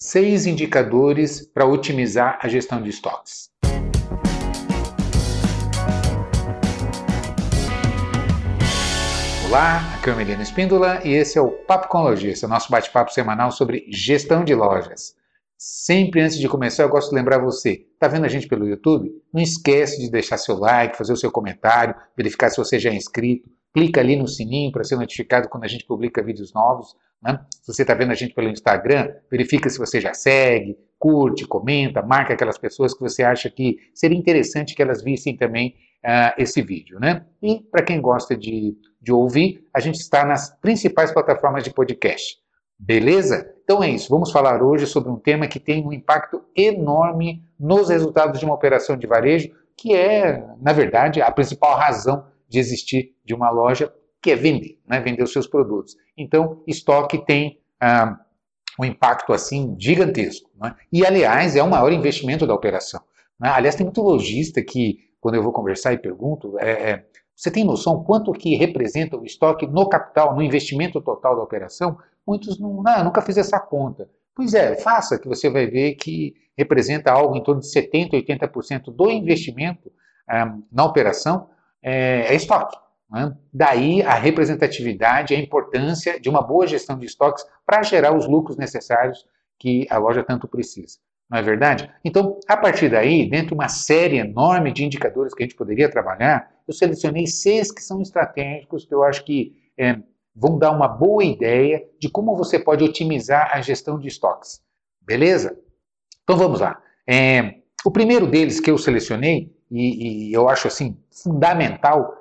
Seis indicadores para otimizar a gestão de estoques. Olá, aqui é o Melino Espíndola e esse é o Papo com Lojista, nosso bate-papo semanal sobre gestão de lojas. Sempre antes de começar, eu gosto de lembrar você, está vendo a gente pelo YouTube? Não esquece de deixar seu like, fazer o seu comentário, verificar se você já é inscrito, clica ali no sininho para ser notificado quando a gente publica vídeos novos. Né? Se você está vendo a gente pelo Instagram, verifica se você já segue, curte, comenta, marca aquelas pessoas que você acha que seria interessante que elas vissem também uh, esse vídeo. Né? E para quem gosta de, de ouvir, a gente está nas principais plataformas de podcast. Beleza? Então é isso. Vamos falar hoje sobre um tema que tem um impacto enorme nos resultados de uma operação de varejo, que é, na verdade, a principal razão de existir de uma loja, que é vender, né? vender os seus produtos. Então, estoque tem ah, um impacto assim gigantesco. Né? E, aliás, é o maior investimento da operação. Né? Aliás, tem muito lojista que, quando eu vou conversar e pergunto, é, é, você tem noção quanto que representa o estoque no capital, no investimento total da operação? Muitos não, não nunca fiz essa conta. Pois é, faça que você vai ver que representa algo em torno de 70%, 80% do investimento um, na operação é, é estoque. Né? Daí a representatividade, a importância de uma boa gestão de estoques para gerar os lucros necessários que a loja tanto precisa. Não é verdade? Então, a partir daí, dentro de uma série enorme de indicadores que a gente poderia trabalhar, eu selecionei seis que são estratégicos, que eu acho que é, vão dar uma boa ideia de como você pode otimizar a gestão de estoques. Beleza? Então vamos lá. É, o primeiro deles que eu selecionei, e, e, eu acho assim fundamental,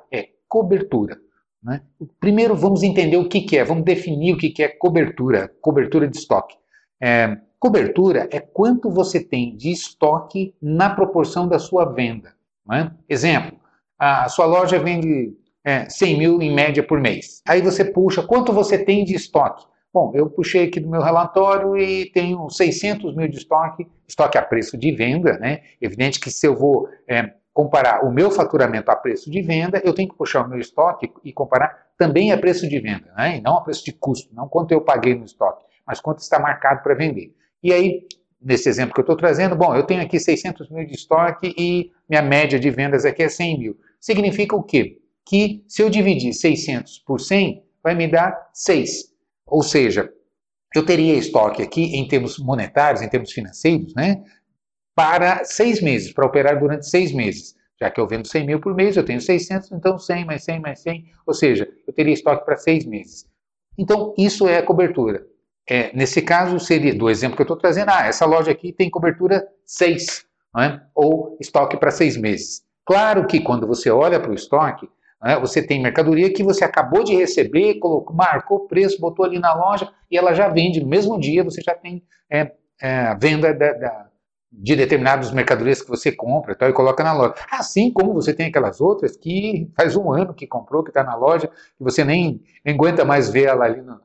cobertura. Né? Primeiro vamos entender o que, que é, vamos definir o que, que é cobertura, cobertura de estoque. É, cobertura é quanto você tem de estoque na proporção da sua venda. Né? Exemplo, a sua loja vende é, 100 mil em média por mês. Aí você puxa, quanto você tem de estoque? Bom, eu puxei aqui do meu relatório e tenho 600 mil de estoque, estoque a preço de venda, né? Evidente que se eu vou é, comparar o meu faturamento a preço de venda, eu tenho que puxar o meu estoque e comparar também a preço de venda, né? E não a preço de custo, não quanto eu paguei no estoque, mas quanto está marcado para vender. E aí, nesse exemplo que eu estou trazendo, bom, eu tenho aqui 600 mil de estoque e minha média de vendas aqui é 100 mil. Significa o quê? que se eu dividir 600 por 100, vai me dar 6. Ou seja, eu teria estoque aqui em termos monetários, em termos financeiros, né, para seis meses, para operar durante seis meses. Já que eu vendo 100 mil por mês, eu tenho 600, então 100 mais 100 mais 100, ou seja, eu teria estoque para seis meses. Então, isso é a cobertura. É, nesse caso, seria, do exemplo que eu estou trazendo, ah, essa loja aqui tem cobertura 6, é? ou estoque para seis meses. Claro que quando você olha para o estoque, né? Você tem mercadoria que você acabou de receber, colocou, marcou o preço, botou ali na loja e ela já vende. No mesmo dia você já tem é, é, venda da, da, de determinadas mercadorias que você compra tal, e coloca na loja. Assim como você tem aquelas outras que faz um ano que comprou, que está na loja, que você nem, nem, aguenta mais ver ela ali no,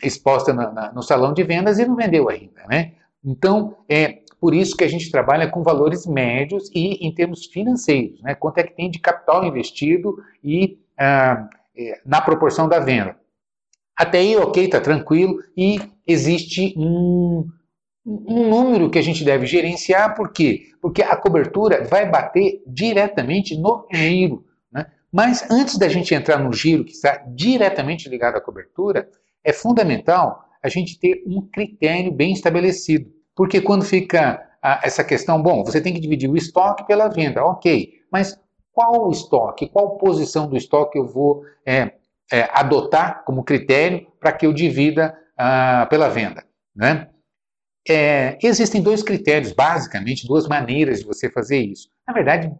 exposta na, na, no salão de vendas e não vendeu ainda. Né? Então, é, por isso que a gente trabalha com valores médios e em termos financeiros, né? quanto é que tem de capital investido e ah, é, na proporção da venda. Até aí, ok, está tranquilo, e existe um, um número que a gente deve gerenciar, por quê? Porque a cobertura vai bater diretamente no giro. Né? Mas antes da gente entrar no giro, que está diretamente ligado à cobertura, é fundamental a gente ter um critério bem estabelecido. Porque quando fica ah, essa questão, bom, você tem que dividir o estoque pela venda, ok, mas qual estoque, qual posição do estoque eu vou é, é, adotar como critério para que eu divida ah, pela venda? Né? É, existem dois critérios, basicamente, duas maneiras de você fazer isso. Na verdade,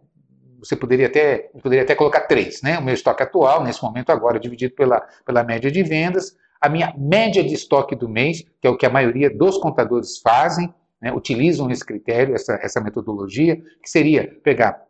você poderia até, poderia até colocar três, né? O meu estoque atual, nesse momento agora, dividido pela, pela média de vendas, a minha média de estoque do mês, que é o que a maioria dos contadores fazem, né, utilizam esse critério, essa, essa metodologia, que seria pegar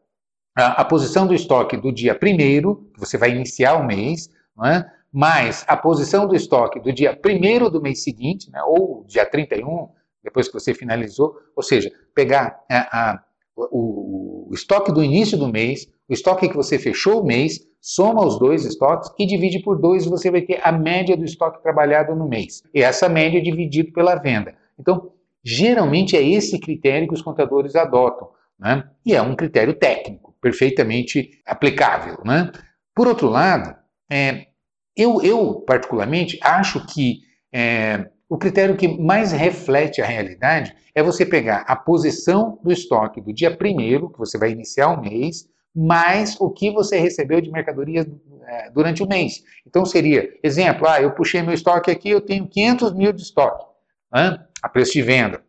a, a posição do estoque do dia primeiro, que você vai iniciar o mês, é? mais a posição do estoque do dia primeiro do mês seguinte, né, ou dia 31, depois que você finalizou, ou seja, pegar a, a, o, o estoque do início do mês, o estoque que você fechou o mês, soma os dois estoques e divide por dois, você vai ter a média do estoque trabalhado no mês. E essa média é dividida pela venda. Então, Geralmente é esse critério que os contadores adotam, né? e é um critério técnico, perfeitamente aplicável. Né? Por outro lado, é, eu, eu, particularmente, acho que é, o critério que mais reflete a realidade é você pegar a posição do estoque do dia primeiro, que você vai iniciar o mês, mais o que você recebeu de mercadorias é, durante o mês. Então seria, exemplo, ah, eu puxei meu estoque aqui, eu tenho 500 mil de estoque, né, a preço de venda.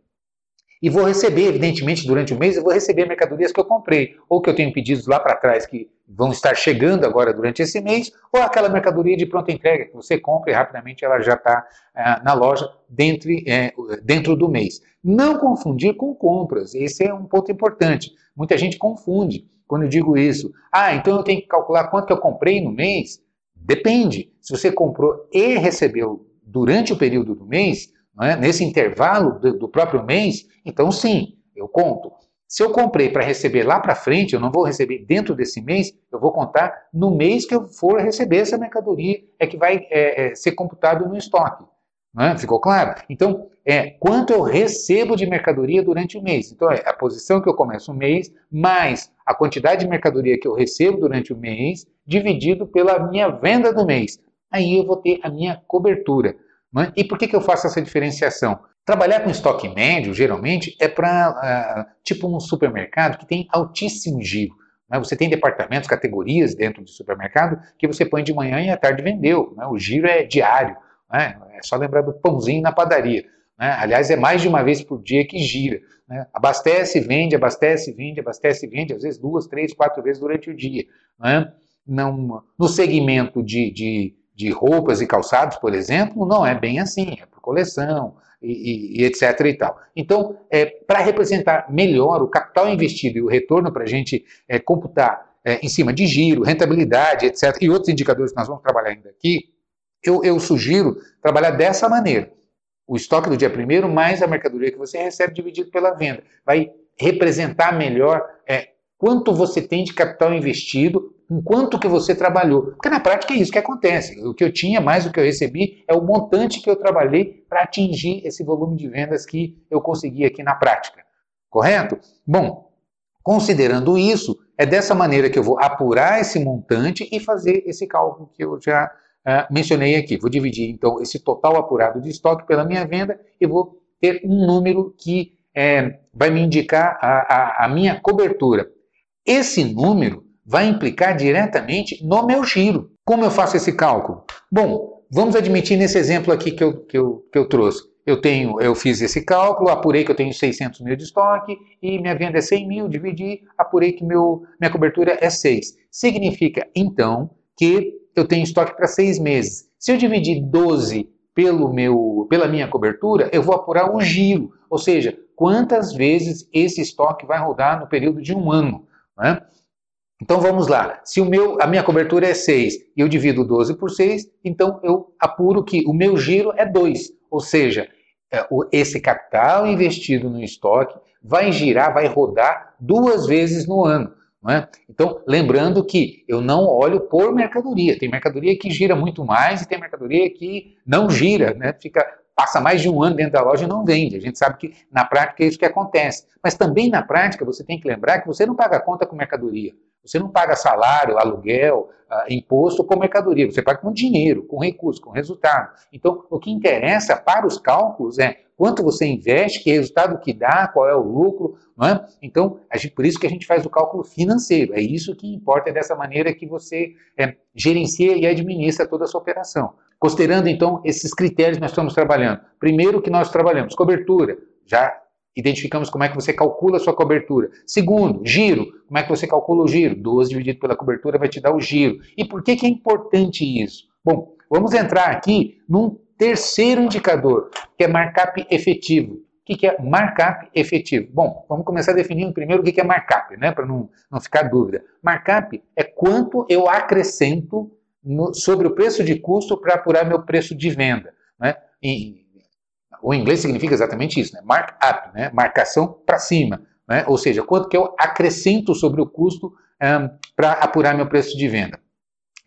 E vou receber, evidentemente, durante o mês, eu vou receber mercadorias que eu comprei, ou que eu tenho pedidos lá para trás que vão estar chegando agora durante esse mês, ou aquela mercadoria de pronta entrega que você compra e rapidamente ela já está é, na loja dentro, é, dentro do mês. Não confundir com compras, esse é um ponto importante. Muita gente confunde quando eu digo isso. Ah, então eu tenho que calcular quanto que eu comprei no mês? Depende. Se você comprou e recebeu durante o período do mês, é? nesse intervalo do, do próprio mês, então sim, eu conto. Se eu comprei para receber lá para frente, eu não vou receber dentro desse mês, eu vou contar no mês que eu for receber essa mercadoria, é que vai é, é, ser computado no estoque. É? Ficou claro? Então, é quanto eu recebo de mercadoria durante o mês. Então, é a posição que eu começo o mês, mais a quantidade de mercadoria que eu recebo durante o mês, dividido pela minha venda do mês. Aí eu vou ter a minha cobertura. É? E por que, que eu faço essa diferenciação? Trabalhar com estoque médio, geralmente, é para, ah, tipo um supermercado que tem altíssimo giro. Né? Você tem departamentos, categorias dentro do supermercado que você põe de manhã e à tarde vendeu. Né? O giro é diário. Né? É só lembrar do pãozinho na padaria. Né? Aliás, é mais de uma vez por dia que gira. Né? Abastece, vende, abastece, vende, abastece, vende, às vezes duas, três, quatro vezes durante o dia. Né? Não, no segmento de, de, de roupas e calçados, por exemplo, não é bem assim, é por coleção e, e, etc. E tal. Então, é, para representar melhor o capital investido e o retorno para a gente é, computar é, em cima de giro, rentabilidade, etc., e outros indicadores que nós vamos trabalhar ainda aqui, eu, eu sugiro trabalhar dessa maneira. O estoque do dia primeiro mais a mercadoria que você recebe dividido pela venda. Vai representar melhor é, quanto você tem de capital investido, com quanto que você trabalhou. Porque na prática é isso que acontece. O que eu tinha mais do que eu recebi é o montante que eu trabalhei para atingir esse volume de vendas que eu consegui aqui na prática. Correto? Bom, considerando isso, é dessa maneira que eu vou apurar esse montante e fazer esse cálculo que eu já uh, mencionei aqui. Vou dividir, então, esse total apurado de estoque pela minha venda e vou ter um número que é, vai me indicar a, a, a minha cobertura. Esse número vai implicar diretamente no meu giro. Como eu faço esse cálculo? Bom, vamos admitir nesse exemplo aqui que eu, que eu, que eu trouxe. Eu, tenho, eu fiz esse cálculo, apurei que eu tenho 600 mil de estoque e minha venda é 100 mil, dividi, apurei que meu, minha cobertura é 6. Significa, então, que eu tenho estoque para seis meses. Se eu dividir 12 pelo meu, pela minha cobertura, eu vou apurar um giro, ou seja, quantas vezes esse estoque vai rodar no período de um ano. Né? Então vamos lá, se o meu, a minha cobertura é 6 e eu divido 12 por 6, então eu apuro que o meu giro é 2, ou seja, é, esse capital investido no estoque vai girar, vai rodar duas vezes no ano. É? Então, lembrando que eu não olho por mercadoria. Tem mercadoria que gira muito mais e tem mercadoria que não gira, né? Fica, passa mais de um ano dentro da loja e não vende. A gente sabe que na prática é isso que acontece. Mas também na prática você tem que lembrar que você não paga conta com mercadoria. Você não paga salário, aluguel, uh, imposto com mercadoria. Você paga com dinheiro, com recurso, com resultado. Então, o que interessa para os cálculos é quanto você investe, que resultado que dá, qual é o lucro, não é? Então, por isso que a gente faz o cálculo financeiro. É isso que importa, é dessa maneira que você é, gerencia e administra toda a sua operação. Considerando, então, esses critérios que nós estamos trabalhando. Primeiro que nós trabalhamos, cobertura. Já identificamos como é que você calcula a sua cobertura. Segundo, giro. Como é que você calcula o giro? 12 dividido pela cobertura vai te dar o giro. E por que, que é importante isso? Bom, vamos entrar aqui num terceiro indicador, que é markup efetivo. O que é markup efetivo? Bom, vamos começar definindo primeiro o que é markup, né, para não, não ficar dúvida. Markup é quanto eu acrescento no, sobre o preço de custo para apurar meu preço de venda. Né? E, o inglês significa exatamente isso, né? markup, né? marcação para cima. Né? Ou seja, quanto que eu acrescento sobre o custo um, para apurar meu preço de venda.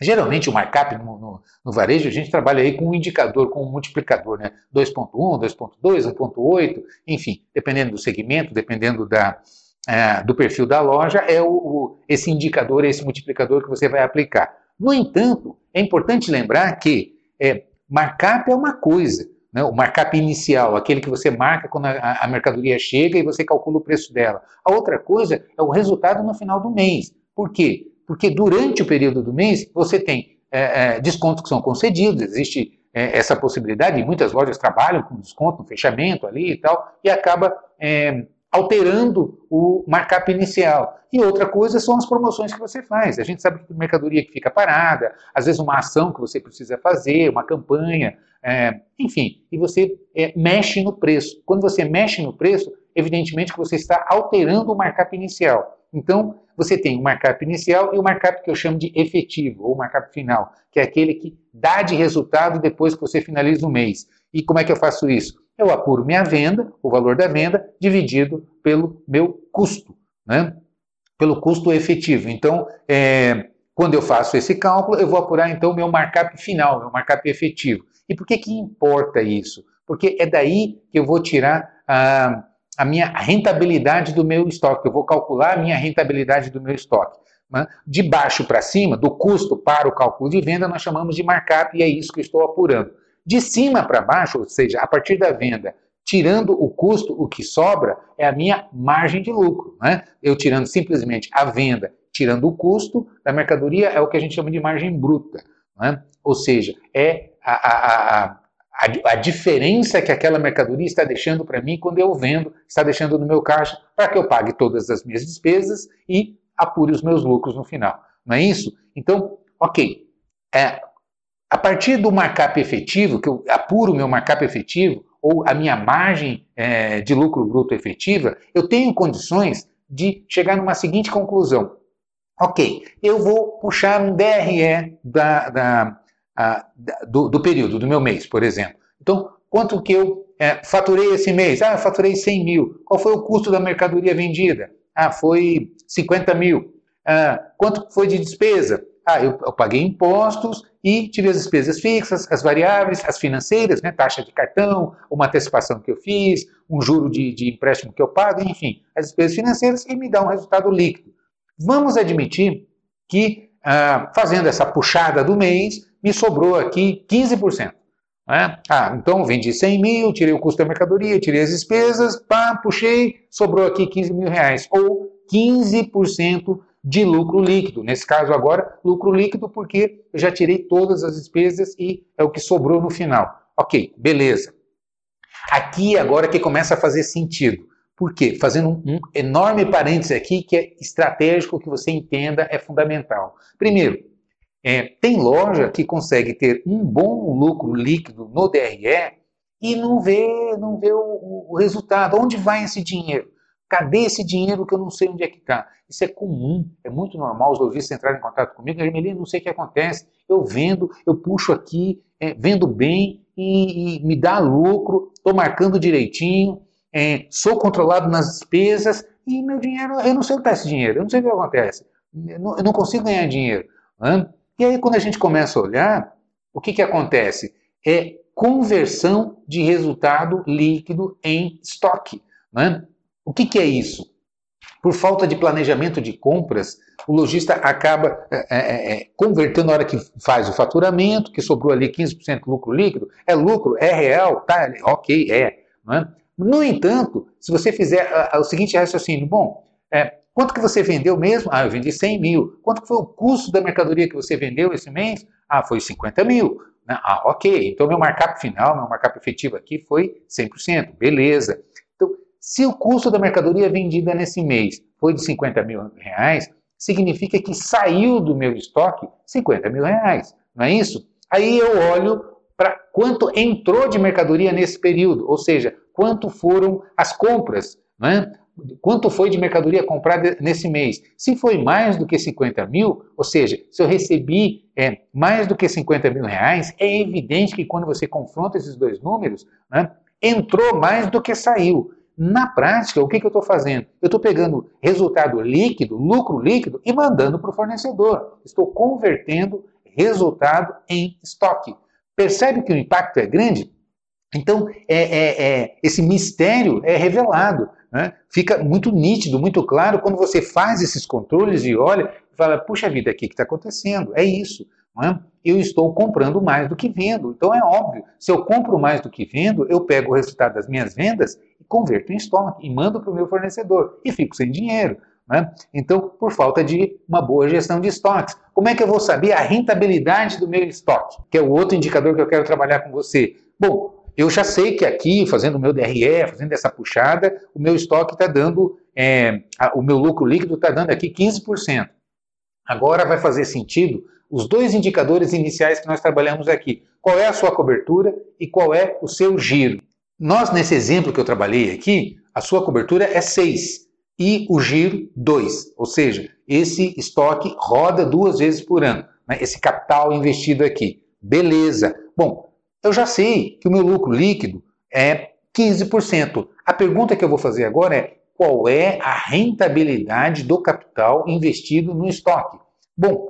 Geralmente o markup no, no, no, varejo a gente trabalha aí com um indicador, com um multiplicador, né? 2.1, 2.2, 1.8, enfim, dependendo do segmento, dependendo da, é, do perfil da loja, é o, o, esse indicador, esse multiplicador que você vai aplicar. No entanto, é importante lembrar que é, markup é uma coisa, né? o markup inicial, aquele que você marca quando a, a mercadoria chega e você calcula o preço dela. A outra coisa é o resultado no final do mês. Por quê? Porque durante o período do mês você tem é, é, descontos que são concedidos, existe é, essa possibilidade, e muitas lojas trabalham com desconto no fechamento ali e tal, e acaba é, alterando o markup inicial. E outra coisa são as promoções que você faz. A gente sabe que mercadoria que fica parada, às vezes uma ação que você precisa fazer, uma campanha, é, enfim, e você é, mexe no preço. Quando você mexe no preço, evidentemente que você está alterando o markup inicial. Então, você tem o markup inicial e o markup que eu chamo de efetivo, ou markup final, que é aquele que dá de resultado depois que você finaliza o mês. E como é que eu faço isso? Eu apuro minha venda, o valor da venda, dividido pelo meu custo, né? pelo custo efetivo. Então, é, quando eu faço esse cálculo, eu vou apurar então o meu markup final, meu markup efetivo. E por que, que importa isso? Porque é daí que eu vou tirar a a minha rentabilidade do meu estoque. Eu vou calcular a minha rentabilidade do meu estoque. Né? De baixo para cima, do custo para o cálculo de venda, nós chamamos de markup e é isso que eu estou apurando. De cima para baixo, ou seja, a partir da venda, tirando o custo, o que sobra é a minha margem de lucro. Né? Eu tirando simplesmente a venda, tirando o custo da mercadoria, é o que a gente chama de margem bruta. Né? Ou seja, é a, a, a, a, a diferença que aquela mercadoria está deixando para mim quando eu vendo, está deixando no meu caixa, para que eu pague todas as minhas despesas e apure os meus lucros no final. Não é isso? Então, ok. É, a partir do markup efetivo, que eu apuro o meu markup efetivo, ou a minha margem é, de lucro bruto efetiva, eu tenho condições de chegar numa seguinte conclusão. Ok, eu vou puxar um DRE da, da, do, do, período, do meu mês, por exemplo. Então, quanto que eu é, faturei esse mês? Ah, faturei 100 mil. Qual foi o custo da mercadoria vendida? Ah, foi 50 mil. Ah, quanto foi de despesa? Ah, eu, eu, paguei impostos e tive as despesas fixas, as variáveis, as financeiras, né, taxa de cartão, uma antecipação que eu fiz, um juro de, de empréstimo que eu pago, enfim, as despesas financeiras e me dá um resultado líquido. Vamos admitir que, ah, fazendo essa puxada do mês, me sobrou aqui 15%. Né? Ah, então vendi 100 mil, tirei o custo da mercadoria, tirei as despesas, pá, puxei, sobrou aqui 15 mil reais. Ou 15% de lucro líquido. Nesse caso agora, lucro líquido porque eu já tirei todas as despesas e é o que sobrou no final. Ok, beleza. Aqui agora que começa a fazer sentido. Por quê? Fazendo um enorme parêntese aqui que é estratégico que você entenda, é fundamental. Primeiro, é, tem loja que consegue ter um bom lucro líquido no DRE e não vê, não vê o, o resultado. Onde vai esse dinheiro? Cadê esse dinheiro que eu não sei onde é que está? Isso é comum, é muito normal os lojistas entrarem em contato comigo. Armelino, não sei o que acontece. Eu vendo, eu puxo aqui, é, vendo bem e, e, me dá lucro, estou marcando direitinho, é, sou controlado nas despesas e meu dinheiro, eu não sei onde está esse dinheiro, eu não sei o que acontece. Eu não, eu não consigo ganhar dinheiro. Né? E aí, quando a gente começa a olhar, o que, que acontece? É conversão de resultado líquido em estoque. Né? O que, que é isso? Por falta de planejamento de compras, o lojista acaba é, é, é, é convertendo na hora que faz o faturamento, que sobrou ali 15% lucro líquido. É lucro? É real? Tá, ok, é. é? No entanto, se você fizer a, a, o seguinte raciocínio, bom, é, Quanto que você vendeu mesmo? Ah, eu vendi 100 mil. Quanto foi o custo da mercadoria que você vendeu esse mês? Ah, foi 50 mil. Né? Ah, ok. Então, meu markup final, meu markup efetivo aqui foi 100%. Beleza. Se o custo da mercadoria vendida nesse mês foi de 50 mil reais, significa que saiu do meu estoque 50 mil reais. Não é isso? Aí eu olho para quanto entrou de mercadoria nesse período, ou seja, quanto foram as compras. Né? quanto foi de mercadoria comprada nesse mês. Se foi mais do que 50 mil, ou seja, se eu recebi é, mais do que 50 mil reais, é evidente que quando você confronta esses dois números, né, entrou mais do que saiu. Na prática, o que, que eu estou fazendo? Eu estou pegando resultado líquido, lucro líquido, e mandando para o fornecedor. Estou convertendo resultado em estoque. Percebe que o impacto é grande? Então, é, é, é, esse mistério é revelado. Né? Fica muito nítido, muito claro quando você faz esses controles e olha e fala: puxa vida, o que está acontecendo? É isso. É? Eu estou comprando mais do que vendo. Então é óbvio, se eu compro mais do que vendo, eu pego o resultado das minhas vendas converto em estoque e mando para o meu fornecedor e fico sem dinheiro. Né? Então, por falta de uma boa gestão de estoques. Como é que eu vou saber a rentabilidade do meu estoque? Que é o outro indicador que eu quero trabalhar com você. Bom, eu já sei que aqui, fazendo o meu DRE, fazendo essa puxada, o meu estoque está dando, é, a, o meu lucro líquido está dando aqui 15%. Agora vai fazer sentido os dois indicadores iniciais que nós trabalhamos aqui. Qual é a sua cobertura e qual é o seu giro. Nós, nesse exemplo que eu trabalhei aqui, a sua cobertura é 6 e o giro 2, ou seja, esse estoque roda duas vezes por ano, né? esse capital investido aqui. Beleza. Bom, eu já sei que o meu lucro líquido é 15%. A pergunta que eu vou fazer agora é qual é a rentabilidade do capital investido no estoque? Bom,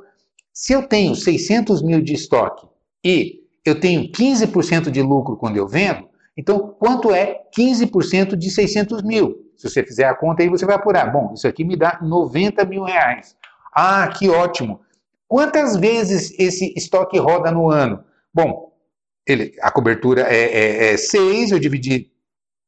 se eu tenho 600 mil de estoque e eu tenho 15% de lucro quando eu vendo, então quanto é 15% de 600 mil? Se você fizer a conta aí, você vai apurar. Bom, isso aqui me dá 90 mil reais. Ah, que ótimo! Quantas vezes esse estoque roda no ano? Bom, ele, a cobertura é, é, é 6, eu dividi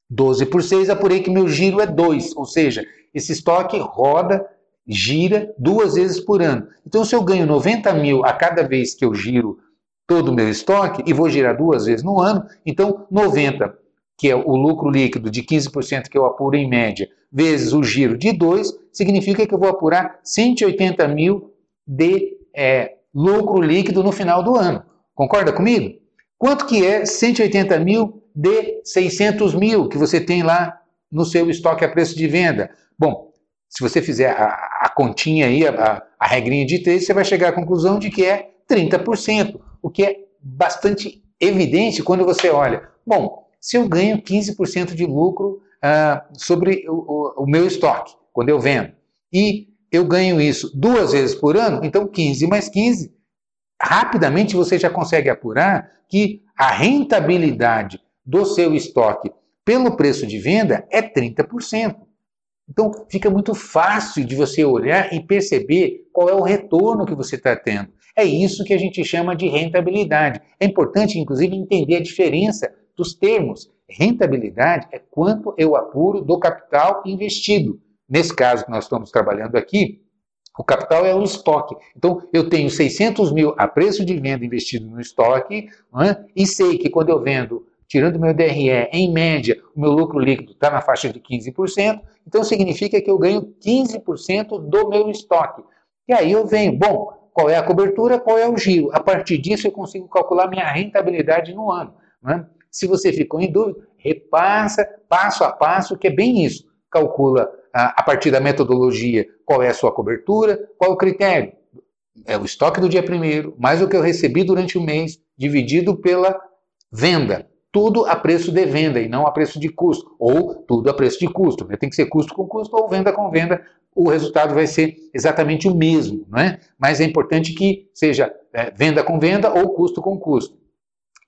12 por 6, apurei que meu giro é 2, ou seja, esse estoque roda gira duas vezes por ano. Então, se eu ganho 90 mil a cada vez que eu giro todo o meu estoque e vou girar duas vezes no ano, então 90, que é o lucro líquido de 15% que eu apuro em média, vezes o giro de 2, significa que eu vou apurar 180 mil de é, lucro líquido no final do ano. Concorda comigo? Quanto que é 180 mil de 600 mil que você tem lá no seu estoque a preço de venda? Bom, se você fizer a, a continha aí, a, a regrinha de três, você vai chegar à conclusão de que é 30%, o que é bastante evidente quando você olha. Bom, se eu ganho 15% de lucro uh, sobre o, o, o meu estoque, quando eu vendo, e eu ganho isso duas vezes por ano, então 15 mais 15, rapidamente você já consegue apurar que a rentabilidade do seu estoque pelo preço de venda é 30%. Então, fica muito fácil de você olhar e perceber qual é o retorno que você está tendo. É isso que a gente chama de rentabilidade. É importante, inclusive, entender a diferença dos termos. Rentabilidade é quanto eu apuro do capital investido. Nesse caso que nós estamos trabalhando aqui, o capital é o estoque. Então, eu tenho 600 mil a preço de venda investido no estoque é? e sei que quando eu vendo tirando meu DRE, em média, o meu lucro líquido está na faixa de 15%, então significa que eu ganho 15% do meu estoque. E aí eu venho, bom, qual é a cobertura, qual é o giro? A partir disso eu consigo calcular minha rentabilidade no ano. Né? Se você ficou em dúvida, repassa passo a passo, que é bem isso. Calcula a, a partir da metodologia qual é a sua cobertura, qual o critério. É o estoque do dia primeiro, mais o que eu recebi durante o mês, dividido pela venda tudo a preço de venda e não a preço de custo, ou tudo a preço de custo. Tem que ser custo com custo ou venda com venda, o resultado vai ser exatamente o mesmo, não é? Mas é importante que seja é, venda com venda ou custo com custo.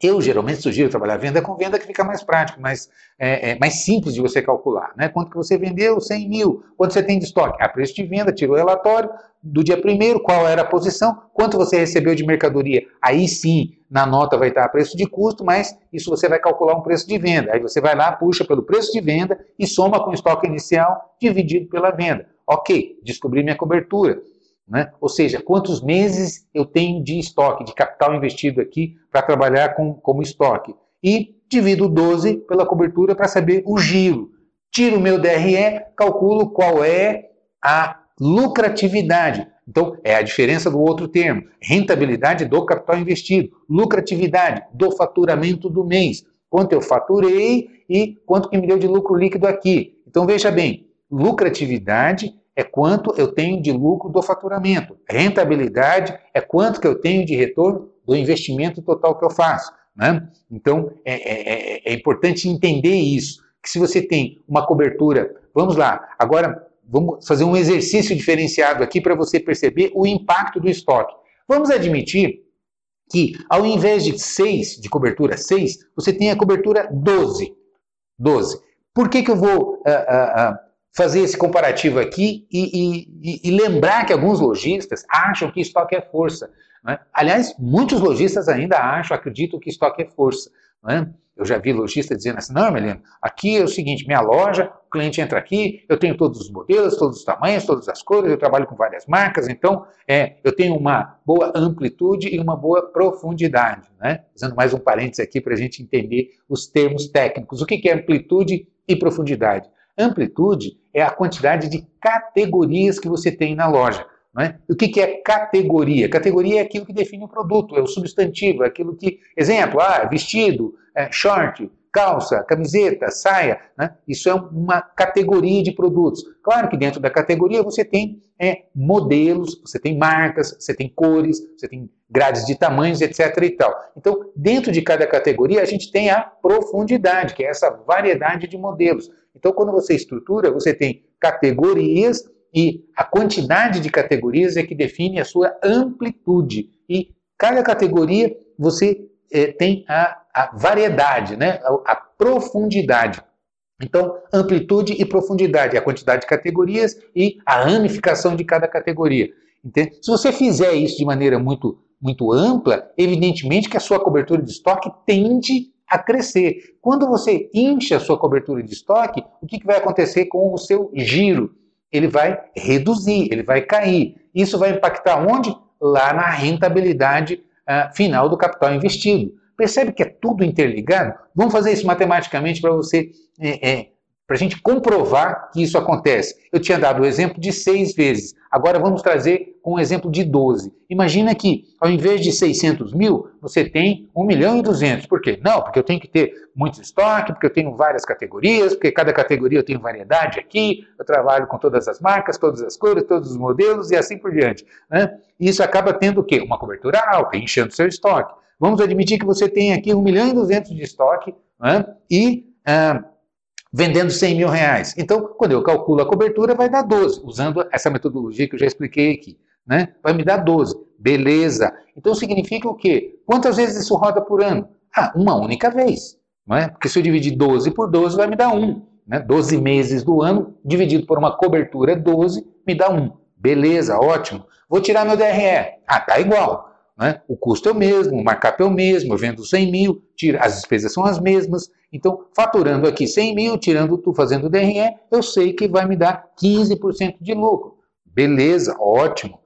Eu geralmente sugiro trabalhar venda com venda que fica mais prático, mais, é, é, mais simples de você calcular. Né? Quanto que você vendeu? 100 mil. Quanto você tem de estoque? A preço de venda, tirou o relatório do dia primeiro, qual era a posição, quanto você recebeu de mercadoria. Aí sim, na nota vai estar a preço de custo, mas isso você vai calcular um preço de venda. Aí você vai lá, puxa pelo preço de venda e soma com o estoque inicial dividido pela venda. Ok, descobri minha cobertura. Né? Ou seja, quantos meses eu tenho de estoque, de capital investido aqui para trabalhar com, como estoque. E divido 12 pela cobertura para saber o giro. Tiro o meu DRE, calculo qual é a lucratividade. Então, é a diferença do outro termo. Rentabilidade do capital investido. Lucratividade do faturamento do mês. Quanto eu faturei e quanto que me deu de lucro líquido aqui. Então, veja bem, lucratividade é quanto eu tenho de lucro do faturamento. Rentabilidade é quanto que eu tenho de retorno do investimento total que eu faço. Né? Então, é, é, é, é importante entender isso, que se você tem uma cobertura, vamos lá, agora vamos fazer um exercício diferenciado aqui para você perceber o impacto do estoque. Vamos admitir que ao invés de 6, de cobertura 6, você tem a cobertura 12. 12. Por que, que eu vou uh, uh, uh, fazer esse comparativo aqui e, e, e, lembrar que alguns lojistas acham que estoque é força? Né? Aliás, muitos lojistas ainda acham, acreditam que estoque é força. Né? Eu já vi lojista dizendo assim, não, Melino, aqui é o seguinte, minha loja, o cliente entra aqui, eu tenho todos os modelos, todos os tamanhos, todas as cores, eu trabalho com várias marcas, então é, eu tenho uma boa amplitude e uma boa profundidade. Né? Mais um parênteses aqui para a gente entender os termos técnicos. O que é amplitude e profundidade? Amplitude é a quantidade de categorias que você tem na loja. É? O que, que, é categoria? Categoria é aquilo que define o produto, é o substantivo, é aquilo que. Exemplo, ah, vestido, é, short, calça, camiseta, saia. Né? Isso é uma categoria de produtos. Claro que dentro da categoria você tem é, modelos, você tem marcas, você tem cores, você tem grades de tamanhos, etc. e tal. Então, dentro de cada categoria, a gente tem a profundidade, que é essa variedade de modelos. Então, quando você estrutura, você tem categorias e a quantidade de categorias é que define a sua amplitude. E cada categoria você é, tem a, a, variedade, né? a, a profundidade. Então, amplitude e profundidade, a quantidade de categorias e a ramificação de cada categoria. Entende? Se você fizer isso de maneira muito, muito ampla, evidentemente que a sua cobertura de estoque tende a crescer. Quando você incha a sua cobertura de estoque, o que, que vai acontecer com o seu giro? ele vai reduzir, ele vai cair. Isso vai impactar onde? Lá na rentabilidade uh, final do capital investido. Percebe que é tudo interligado? Vamos fazer isso matematicamente para você é, é, para a gente comprovar que isso acontece. Eu tinha dado o exemplo de seis vezes, agora vamos trazer um exemplo de 12. Imagina que, ao invés de 600 mil, você tem 1 milhão e 200. Por quê? Não, porque eu tenho que ter muito estoque, porque eu tenho várias categorias, porque cada categoria eu tenho variedade aqui, eu trabalho com todas as marcas, todas as cores, todos os modelos e assim por diante. Né? Isso acaba tendo o quê? Uma cobertura alta, enchendo seu estoque. Vamos admitir que você tem aqui 1 milhão e 200 de estoque né? e... Ah, vendendo 100 mil reais. Então, quando eu calculo a cobertura, vai dar 12, usando essa metodologia que eu já expliquei aqui. Né? Vai me dar 12. Beleza. Então significa o quê? Quantas vezes isso roda por ano? Ah, uma única vez. Não é? Porque se eu dividir 12 por 12, vai me dar 1. Né? 12 meses do ano, dividido por uma cobertura 12, me dá 1. Beleza, ótimo. Vou tirar meu DRE. Ah, tá igual. Né? O custo é o mesmo, o markup é o mesmo, eu vendo 100 mil, tira, as despesas são as mesmas. Então, faturando aqui 100 mil, tirando tu fazendo DRE, eu sei que vai me dar 15% de lucro. Beleza, ótimo.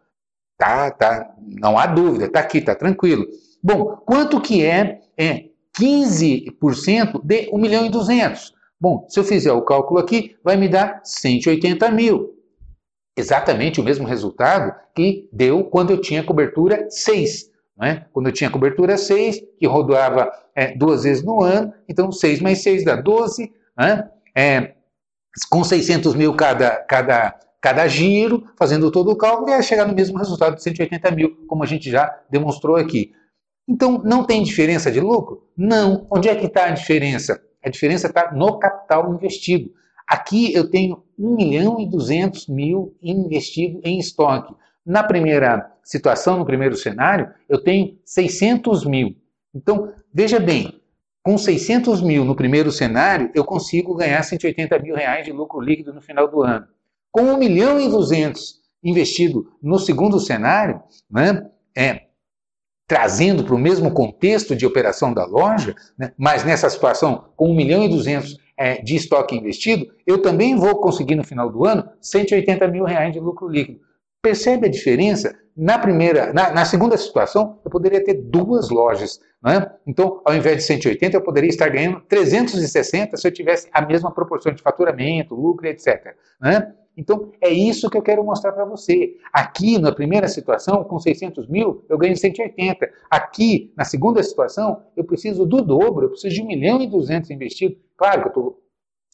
Tá, tá, não há dúvida, tá aqui, tá tranquilo. Bom, quanto que é, é 15% de 1 milhão e 200? Bom, se eu fizer o cálculo aqui, vai me dar 180 mil exatamente o mesmo resultado que deu quando eu tinha cobertura 6. Né? Quando eu tinha cobertura 6, que rodava é, duas vezes no ano, então 6 mais 6 dá 12, né? é, com 600 mil cada, cada, cada giro, fazendo todo o cálculo, ia chegar no mesmo resultado de 180 mil, como a gente já demonstrou aqui. Então, não tem diferença de lucro? Não. Onde é que está a diferença? A diferença está no capital investido. Aqui eu tenho 1 milhão e 200 mil investido em estoque. Na primeira situação, no primeiro cenário, eu tenho 600 mil. Então, veja bem, com 600 mil no primeiro cenário, eu consigo ganhar 180 mil reais de lucro líquido no final do ano. Com 1 milhão e 200 investido no segundo cenário, né, é, trazendo para o mesmo contexto de operação da loja, né, mas nessa situação com 1 milhão e 200 é, de estoque investido, eu também vou conseguir no final do ano 180 mil reais de lucro líquido. Percebe a diferença? Na primeira, na, na segunda situação, eu poderia ter duas lojas. Né? Então, ao invés de 180, eu poderia estar ganhando 360 se eu tivesse a mesma proporção de faturamento, lucro, etc. Né? Então, é isso que eu quero mostrar para você. Aqui, na primeira situação, com 600 mil, eu ganho 180. Aqui, na segunda situação, eu preciso do dobro, eu preciso de 1 milhão e 200 investido. Claro que eu estou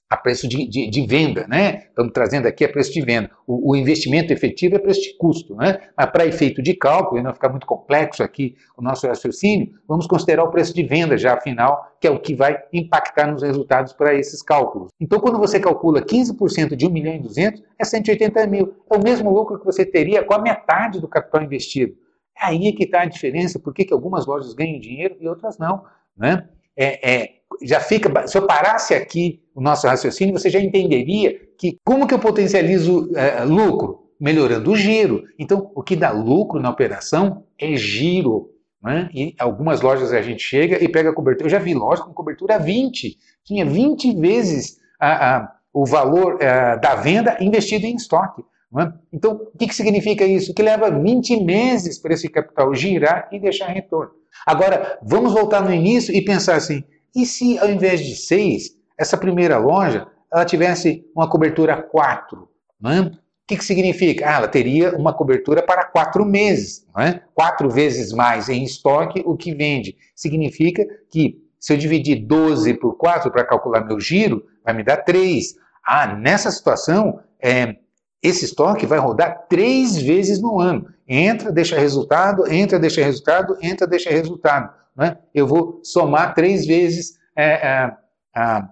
a preço de, de, de, venda, né? Estamos trazendo aqui a preço de venda. O, o investimento efetivo é preço de custo, né? Mas para efeito de cálculo, e não ficar muito complexo aqui o nosso raciocínio, vamos considerar o preço de venda já afinal, que é o que vai impactar nos resultados para esses cálculos. Então, quando você calcula 15% de 1 milhão e 200, é 180 mil. É o mesmo lucro que você teria com a metade do capital investido. Aí é que está a diferença, por que algumas lojas ganham dinheiro e outras não. Né? É, é, já fica, se eu parasse aqui o nosso raciocínio, você já entenderia que como que eu potencializo é, lucro? Melhorando o giro. Então, o que dá lucro na operação é giro. Né? E algumas lojas a gente chega e pega cobertura. Eu já vi loja com cobertura 20, tinha 20 vezes a, a, o valor a, é, da venda investido em estoque. É? Então, o que, que significa isso? Que leva 20 meses para esse capital girar e deixar retorno. Agora, vamos voltar no início e pensar assim: e se ao invés de 6, essa primeira loja ela tivesse uma cobertura 4? É? O que, que significa? Ah, ela teria uma cobertura para quatro meses, não é? quatro vezes mais em estoque o que vende. Significa que se eu dividir 12 por 4 para calcular meu giro, vai me dar 3. Ah, nessa situação, é, esse estoque vai rodar três vezes no ano. Entra, deixa resultado, entra, deixa resultado, entra, deixa resultado. Né? Eu vou somar três vezes é, é,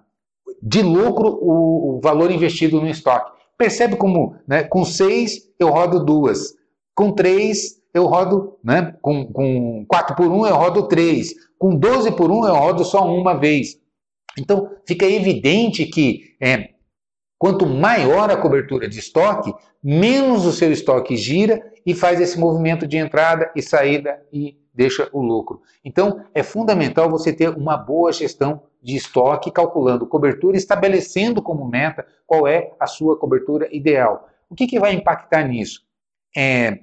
de lucro o, o, valor investido no estoque. Percebe como né, com seis eu rodo duas, com três eu rodo, né, com, com 4 por 1 eu rodo três, com 12 por 1 eu rodo só uma vez. Então fica evidente que é, Quanto maior a cobertura de estoque, menos o seu estoque gira e faz esse movimento de entrada e saída e deixa o lucro. Então, é fundamental você ter uma boa gestão de estoque, calculando cobertura, estabelecendo como meta qual é a sua cobertura ideal. O que, que vai impactar nisso? É,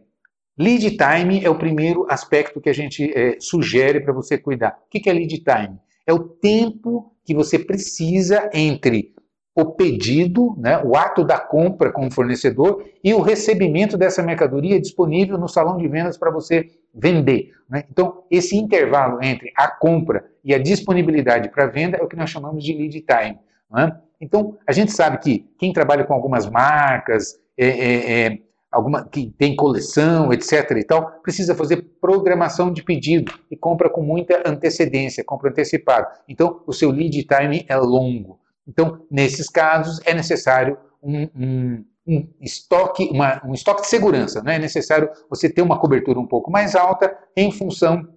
lead time é o primeiro aspecto que a gente é, sugere para você cuidar. O que, que é lead time? É o tempo que você precisa entre o pedido, né, o ato da compra com o fornecedor e o recebimento dessa mercadoria disponível no salão de vendas para você vender. Né? Então, esse intervalo entre a compra e a disponibilidade para venda é o que nós chamamos de lead time. Né? Então, a gente sabe que quem trabalha com algumas marcas, é, é, é, alguma, que tem coleção, etc. e tal, precisa fazer programação de pedido e compra com muita antecedência, compra antecipada. Então, o seu lead time é longo. Então, nesses casos, é necessário um, um, um estoque, uma, um estoque de segurança. Né? É necessário você ter uma cobertura um pouco mais alta em função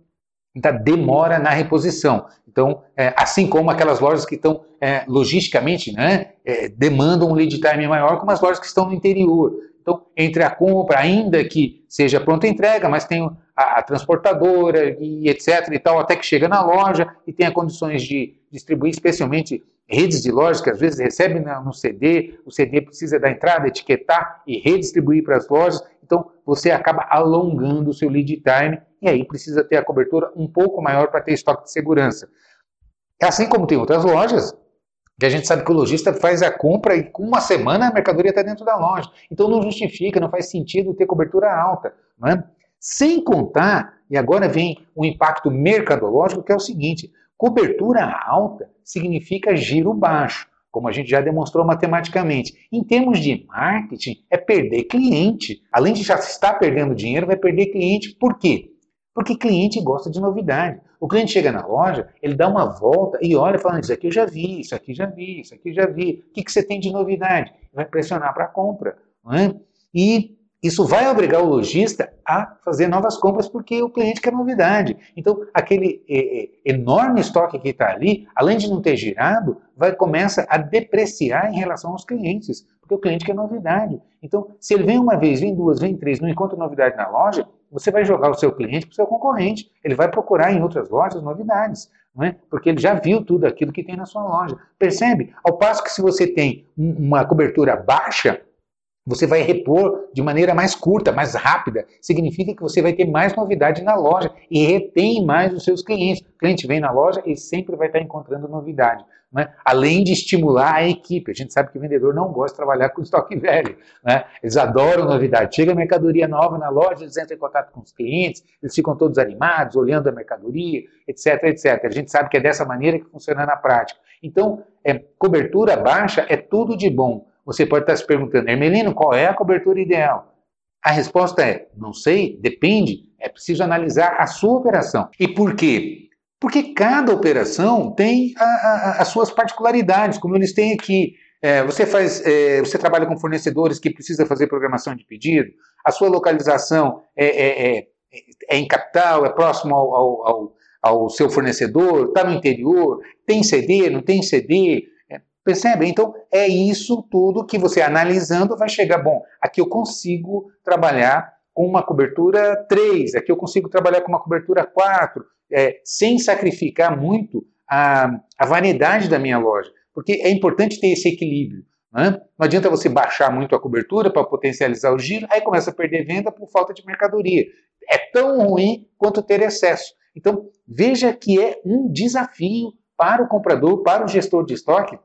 da demora na reposição. Então, é, assim como aquelas lojas que estão é, logisticamente, né, é, demandam um lead time maior, como as lojas que estão no interior. Então, entre a compra, ainda que seja pronta entrega, mas tem a, a, transportadora e etc e tal, até que chega na loja e tenha condições de distribuir, especialmente redes de lojas que às vezes recebem no CD, o CD precisa da entrada, etiquetar e redistribuir para as lojas, então você acaba alongando o seu lead time e aí precisa ter a cobertura um pouco maior para ter estoque de segurança. Assim como tem outras lojas, que a gente sabe que o lojista faz a compra e com uma semana a mercadoria está dentro da loja. Então não justifica, não faz sentido ter cobertura alta. Não é? Sem contar, e agora vem o impacto mercadológico, que é o seguinte: Cobertura alta significa giro baixo, como a gente já demonstrou matematicamente. Em termos de marketing, é perder cliente. Além de já estar perdendo dinheiro, vai perder cliente. Por quê? Porque cliente gosta de novidade. O cliente chega na loja, ele dá uma volta e olha falando, isso aqui eu já vi, isso aqui já vi, isso aqui já vi. O que, que você tem de novidade? Vai pressionar para a compra. Não é? E isso vai obrigar o lojista a fazer novas compras porque o cliente quer novidade. Então, aquele é, é, enorme estoque que está ali, além de não ter girado, vai começa a depreciar em relação aos clientes, porque o cliente quer novidade. Então, se ele vem uma vez, vem duas, vem três, não encontra novidade na loja, você vai jogar o seu cliente para o seu concorrente. Ele vai procurar em outras lojas novidades, não é? porque ele já viu tudo aquilo que tem na sua loja. Percebe? Ao passo que se você tem uma cobertura baixa, você vai repor de maneira mais curta, mais rápida. Significa que você vai ter mais novidade na loja e retém mais os seus clientes. O cliente vem na loja e sempre vai estar encontrando novidade. Né? Além de estimular a equipe. A gente sabe que o vendedor não gosta de trabalhar com estoque velho. Né? Eles adoram novidade. Chega mercadoria nova na loja, eles entram em contato com os clientes, eles ficam todos animados, olhando a mercadoria, etc, etc. A gente sabe que é dessa maneira que funciona na prática. Então, é, cobertura baixa é tudo de bom você pode estar se perguntando, Hermelino, qual é a cobertura ideal? A resposta é: não sei, depende, é preciso analisar a sua operação. E por quê? Porque cada operação tem a, a, as suas particularidades, como eles têm aqui. É, você faz, é, você trabalha com fornecedores que precisa fazer programação de pedido, a sua localização é, é, é é em capital, é próximo ao, ao, ao, ao seu fornecedor, está no interior, tem CD, não tem CD, percebe? Então é isso tudo que você analisando vai chegar, bom, aqui eu consigo trabalhar com uma cobertura 3, aqui eu consigo trabalhar com uma cobertura 4, é, sem sacrificar muito a, a variedade da minha loja, porque é importante ter esse equilíbrio. Né? Não adianta você baixar muito a cobertura para potencializar o giro, aí começa a perder venda por falta de mercadoria. É tão ruim quanto ter excesso. Então, veja que é um desafio para o comprador, para o gestor de estoque,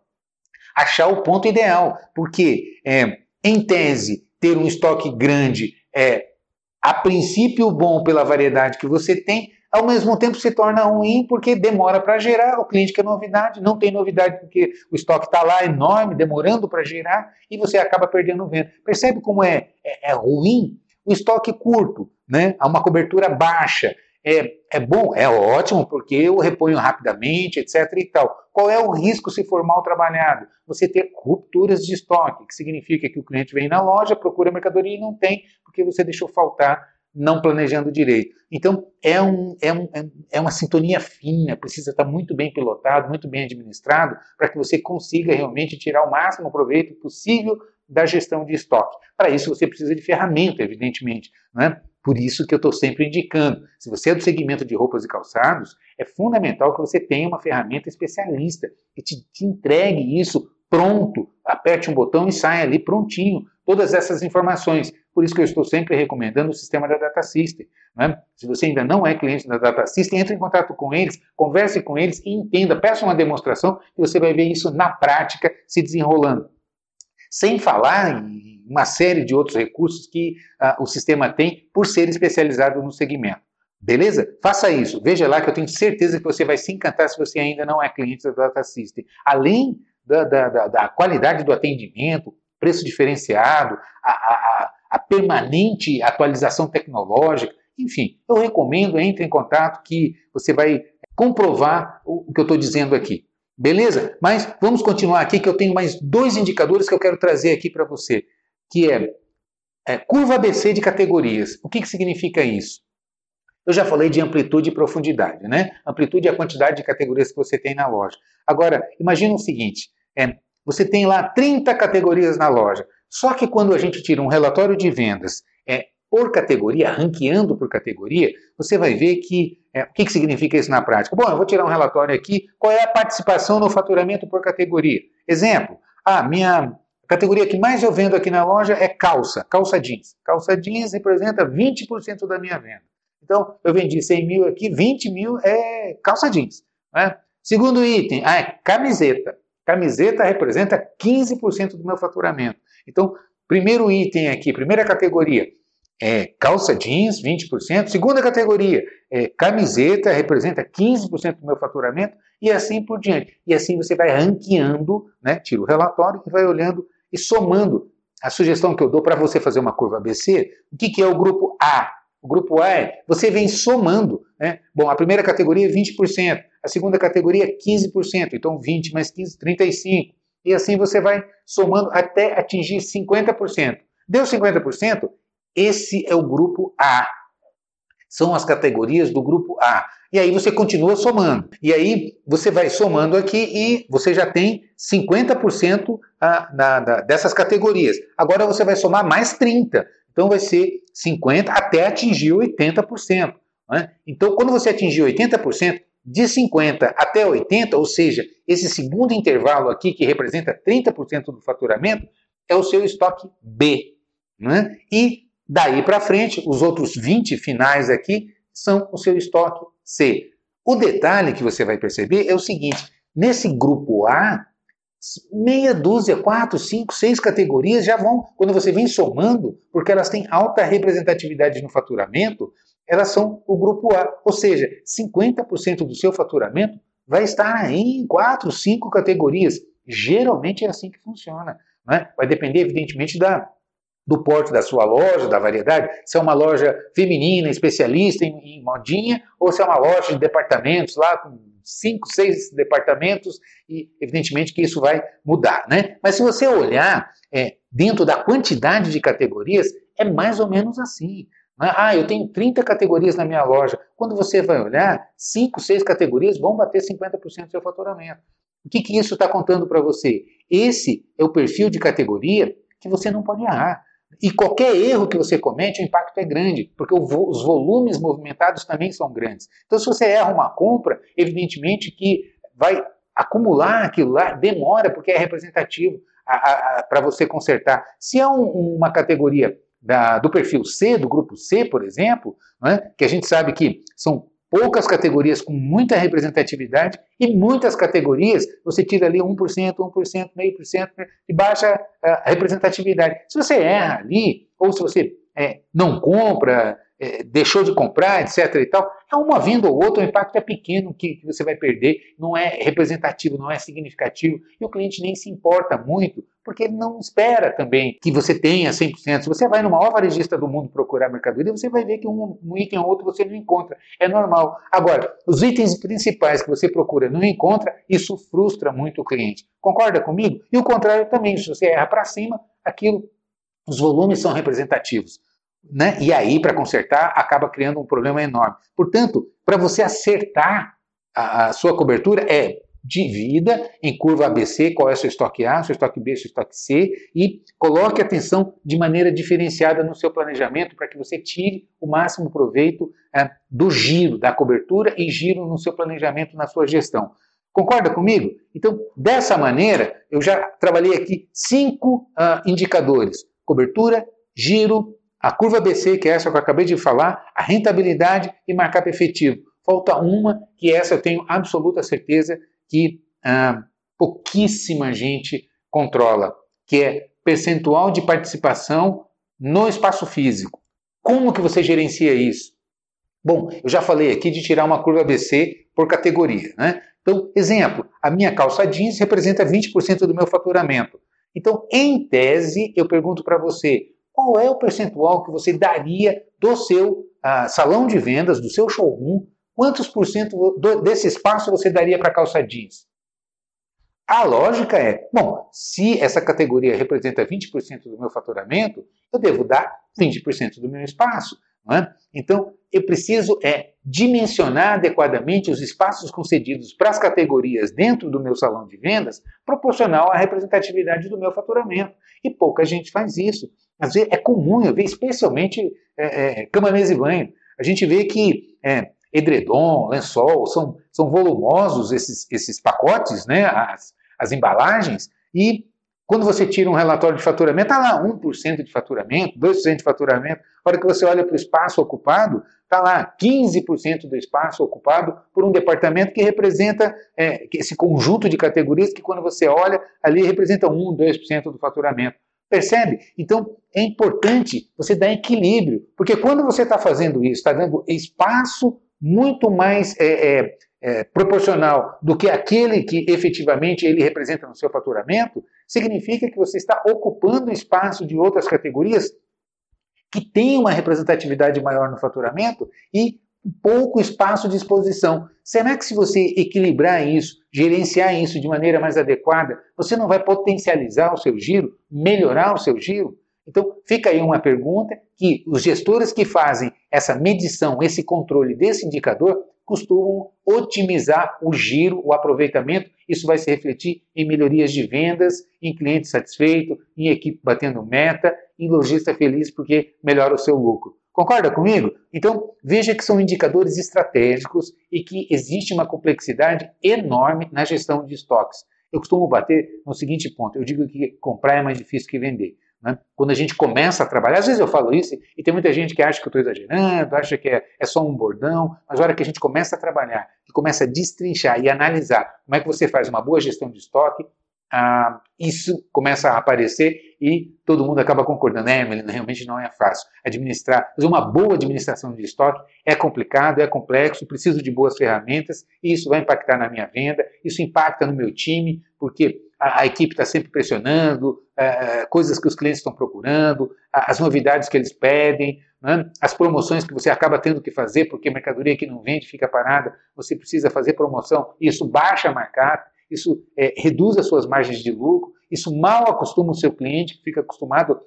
achar o ponto ideal, porque, é, em tese, ter um estoque grande é, a princípio, bom pela variedade que você tem, ao mesmo tempo se torna ruim porque demora para gerar, o cliente quer novidade, não tem novidade porque o estoque está lá enorme, demorando para gerar, e você acaba perdendo venda. Percebe como é, é, é ruim? O estoque curto, né? há uma cobertura baixa, é, é bom, é ótimo, porque eu reponho rapidamente, etc. e tal. Qual é o risco se for mal trabalhado? Você ter rupturas de estoque, que significa que o cliente vem na loja, procura mercadoria e não tem, porque você deixou faltar, não planejando direito. Então, é, um, é, um, é uma sintonia fina, precisa estar muito bem pilotado, muito bem administrado, para que você consiga realmente tirar o máximo proveito possível da gestão de estoque. Para isso, você precisa de ferramenta, evidentemente. Né? Por isso que eu estou sempre indicando, se você é do segmento de roupas e calçados, é fundamental que você tenha uma ferramenta especialista que te, te entregue isso pronto, aperte um botão e saia ali prontinho, todas essas informações. Por isso que eu estou sempre recomendando o sistema da Data System. Né? Se você ainda não é cliente da Data System, entre em contato com eles, converse com eles e entenda, peça uma demonstração e você vai ver isso na prática se desenrolando. Sem falar em uma série de outros recursos que uh, o sistema tem por ser especializado no segmento. Beleza? Faça isso. Veja lá que eu tenho certeza que você vai se encantar se você ainda não é cliente da Data System. Além da, da, da, da qualidade do atendimento, preço diferenciado, a, a, a, permanente atualização tecnológica, enfim, eu recomendo, entre em contato que você vai comprovar o, o que eu estou dizendo aqui. Beleza? Mas vamos continuar aqui que eu tenho mais dois indicadores que eu quero trazer aqui para você que é, é curva ABC de categorias. O que, que significa isso? Eu já falei de amplitude e profundidade, né? Amplitude é a quantidade de categorias que você tem na loja. Agora, imagina o seguinte: é, você tem lá 30 categorias na loja. Só que quando a gente tira um relatório de vendas é, por categoria, ranqueando por categoria, você vai ver que. É, o que, que significa isso na prática? Bom, eu vou tirar um relatório aqui. Qual é a participação no faturamento por categoria? Exemplo: ah, minha categoria que mais eu vendo aqui na loja é calça, calça jeans. Calça jeans representa 20% da minha venda. Então, eu vendi 100 mil aqui, 20 mil é calça jeans. Né? Segundo item, ah, é camiseta. Camiseta representa 15% do meu faturamento. Então, primeiro item aqui, primeira categoria, é calça jeans, 20%. Segunda categoria, é camiseta, representa 15% do meu faturamento, e assim por diante. E assim você vai ranqueando, né? tira o relatório e vai olhando e somando. A sugestão que eu dou para você fazer uma curva ABC, o que, que é o grupo A? O grupo A é, você vem somando. Né? Bom, a primeira categoria é 20%, a segunda categoria é 15%, então 20 mais 15, 35%. E assim você vai somando até atingir 50%. Deu 50%? Esse é o grupo A. São as categorias do grupo A. E aí você continua somando. E aí você vai somando aqui e você já tem 50% a, da, da, dessas categorias. Agora você vai somar mais 30%. Então vai ser 50% até atingir 80%. Né? Então, quando você atingir 80%, de 50% até 80%, ou seja, esse segundo intervalo aqui, que representa 30% do faturamento, é o seu estoque B. Né? E daí para frente, os outros 20 finais aqui são o seu estoque C. O detalhe que você vai perceber é o seguinte: nesse grupo A, meia dúzia, quatro, cinco, seis categorias já vão, quando você vem somando, porque elas têm alta representatividade no faturamento, elas são o grupo A. Ou seja, 50% do seu faturamento vai estar em quatro, cinco categorias. Geralmente é assim que funciona. Né? Vai depender, evidentemente, da, do porte da sua loja, da variedade, se é uma loja feminina, especialista em, em modinha, ou se é uma loja de departamentos lá com cinco, seis departamentos, e evidentemente que isso vai mudar, né? Mas se você olhar é, dentro da quantidade de categorias, é mais ou menos assim. Né? Ah, eu tenho 30 categorias na minha loja. Quando você vai olhar, 5, 6 categorias vão bater 50% do seu faturamento. O que, que isso está contando para você? Esse é o perfil de categoria que você não pode errar. E qualquer erro que você comete, o impacto é grande, porque os volumes movimentados também são grandes. Então, se você erra uma compra, evidentemente que vai acumular aquilo lá, demora, porque é representativo para você consertar. Se é um, uma categoria da, do perfil C, do grupo C, por exemplo, né, que a gente sabe que são poucas categorias com muita representatividade e muitas categorias você tira ali 1%, 1%, meio por cento de baixa uh, representatividade. Se você erra ali, ou se você é, não compra, é, deixou de comprar, etc. e tal, é uma venda ou outra, o impacto é pequeno que, que, você vai perder, não é representativo, não é significativo, e o cliente nem se importa muito, porque ele não espera também que você tenha 100%. Se você vai no maior varejista do mundo procurar mercadoria, você vai ver que um, um item ou outro você não encontra, é normal. Agora, os itens principais que você procura não encontra, isso frustra muito o cliente. Concorda comigo? E o contrário também, se você erra para cima, aquilo, os volumes são representativos. Né? E aí, para consertar, acaba criando um problema enorme. Portanto, para você acertar a, a, sua cobertura, é divida em curva ABC qual é seu estoque A, seu estoque B, seu estoque C e coloque atenção de maneira diferenciada no seu planejamento para que você tire o máximo proveito é, do giro, da cobertura e giro no seu planejamento, na sua gestão. Concorda comigo? Então, dessa maneira, eu já trabalhei aqui cinco uh, indicadores: cobertura, giro, a curva BC, que é essa que eu acabei de falar, a rentabilidade e markup efetivo. Falta uma, que essa eu tenho absoluta certeza que ah, pouquíssima gente controla, que é percentual de participação no espaço físico. Como que você gerencia isso? Bom, eu já falei aqui de tirar uma curva BC por categoria. Né? Então, exemplo, a minha calça jeans representa 20% do meu faturamento. Então, em tese, eu pergunto para você, qual é o percentual que você daria do seu ah, salão de vendas, do seu showroom, quantos por cento desse espaço você daria para calça jeans? A lógica é, bom, se essa categoria representa 20% do meu faturamento, eu devo dar 20% do meu espaço. É? Então, eu preciso é dimensionar adequadamente os espaços concedidos para as categorias dentro do meu salão de vendas, proporcional à representatividade do meu faturamento. E pouca gente faz isso. Às vezes é comum eu ver, especialmente é, é, cama, mesa e banho. A gente vê que é, edredom, lençol, são, são volumosos esses, esses pacotes, né, as, as embalagens, e quando você tira um relatório de faturamento, está lá 1% de faturamento, 2% de faturamento. A hora que você olha para o espaço ocupado, está lá 15% do espaço ocupado por um departamento que representa é, esse conjunto de categorias que, quando você olha, ali representa 1, 2% do faturamento. Percebe? Então é importante você dar equilíbrio, porque quando você está fazendo isso, está dando espaço muito mais é, é, é, proporcional do que aquele que efetivamente ele representa no seu faturamento, significa que você está ocupando espaço de outras categorias que têm uma representatividade maior no faturamento e pouco espaço de exposição. Será que se você equilibrar isso, gerenciar isso de maneira mais adequada, você não vai potencializar o seu giro, melhorar o seu giro? Então, fica aí uma pergunta que os gestores que fazem essa medição, esse controle desse indicador, costumam otimizar o giro, o aproveitamento. Isso vai se refletir em melhorias de vendas, em cliente satisfeito, em equipe batendo meta, em lojista feliz porque melhora o seu lucro. Concorda comigo? Então, veja que são indicadores estratégicos e que existe uma complexidade enorme na gestão de estoques. Eu costumo bater no seguinte ponto: eu digo que comprar é mais difícil que vender. Né? Quando a gente começa a trabalhar, às vezes eu falo isso e tem muita gente que acha que eu estou exagerando, acha que é, é, só um bordão, mas a hora que a gente começa a trabalhar, começa a destrinchar e analisar como é que você faz uma boa gestão de estoque, ah, isso começa a aparecer e todo mundo acaba concordando. É, Melina, realmente não é fácil. Administrar, fazer uma boa administração de estoque é complicado, é complexo, preciso de boas ferramentas e isso vai impactar na minha venda, isso impacta no meu time, porque a, a equipe está sempre pressionando, é, coisas que os clientes estão procurando, as novidades que eles pedem, né? as promoções que você acaba tendo que fazer, porque mercadoria que não vende fica parada, você precisa fazer promoção, isso baixa a markup, isso é, reduz as suas margens de lucro, isso mal acostuma o seu cliente, que fica acostumado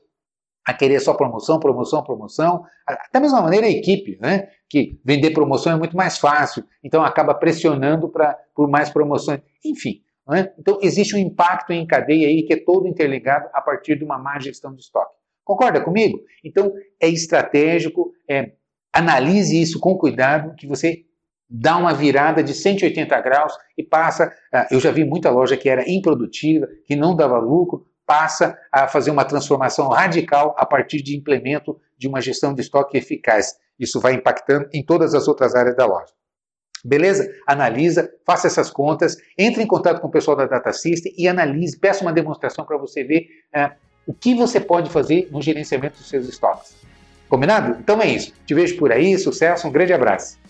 a querer só promoção, promoção, promoção. Da mesma maneira a equipe, né? que vender promoção é muito mais fácil, então acaba pressionando pra, por mais promoções. Enfim, né? então existe um impacto em cadeia aí que é todo interligado a partir de uma má gestão de estoque. Concorda comigo? Então é estratégico, é, analise isso com cuidado, que você dá uma virada de 180 graus e passa. Ah, eu já vi muita loja que era improdutiva, que não dava lucro, passa a fazer uma transformação radical a partir de implemento de uma gestão de estoque eficaz. Isso vai impactando em todas as outras áreas da loja. Beleza? Analisa, faça essas contas, entre em contato com o pessoal da Data System e analise, peça uma demonstração para você ver é, o que você pode fazer no gerenciamento dos seus estoques. Combinado? Então é isso. Te vejo por aí, sucesso, um grande abraço.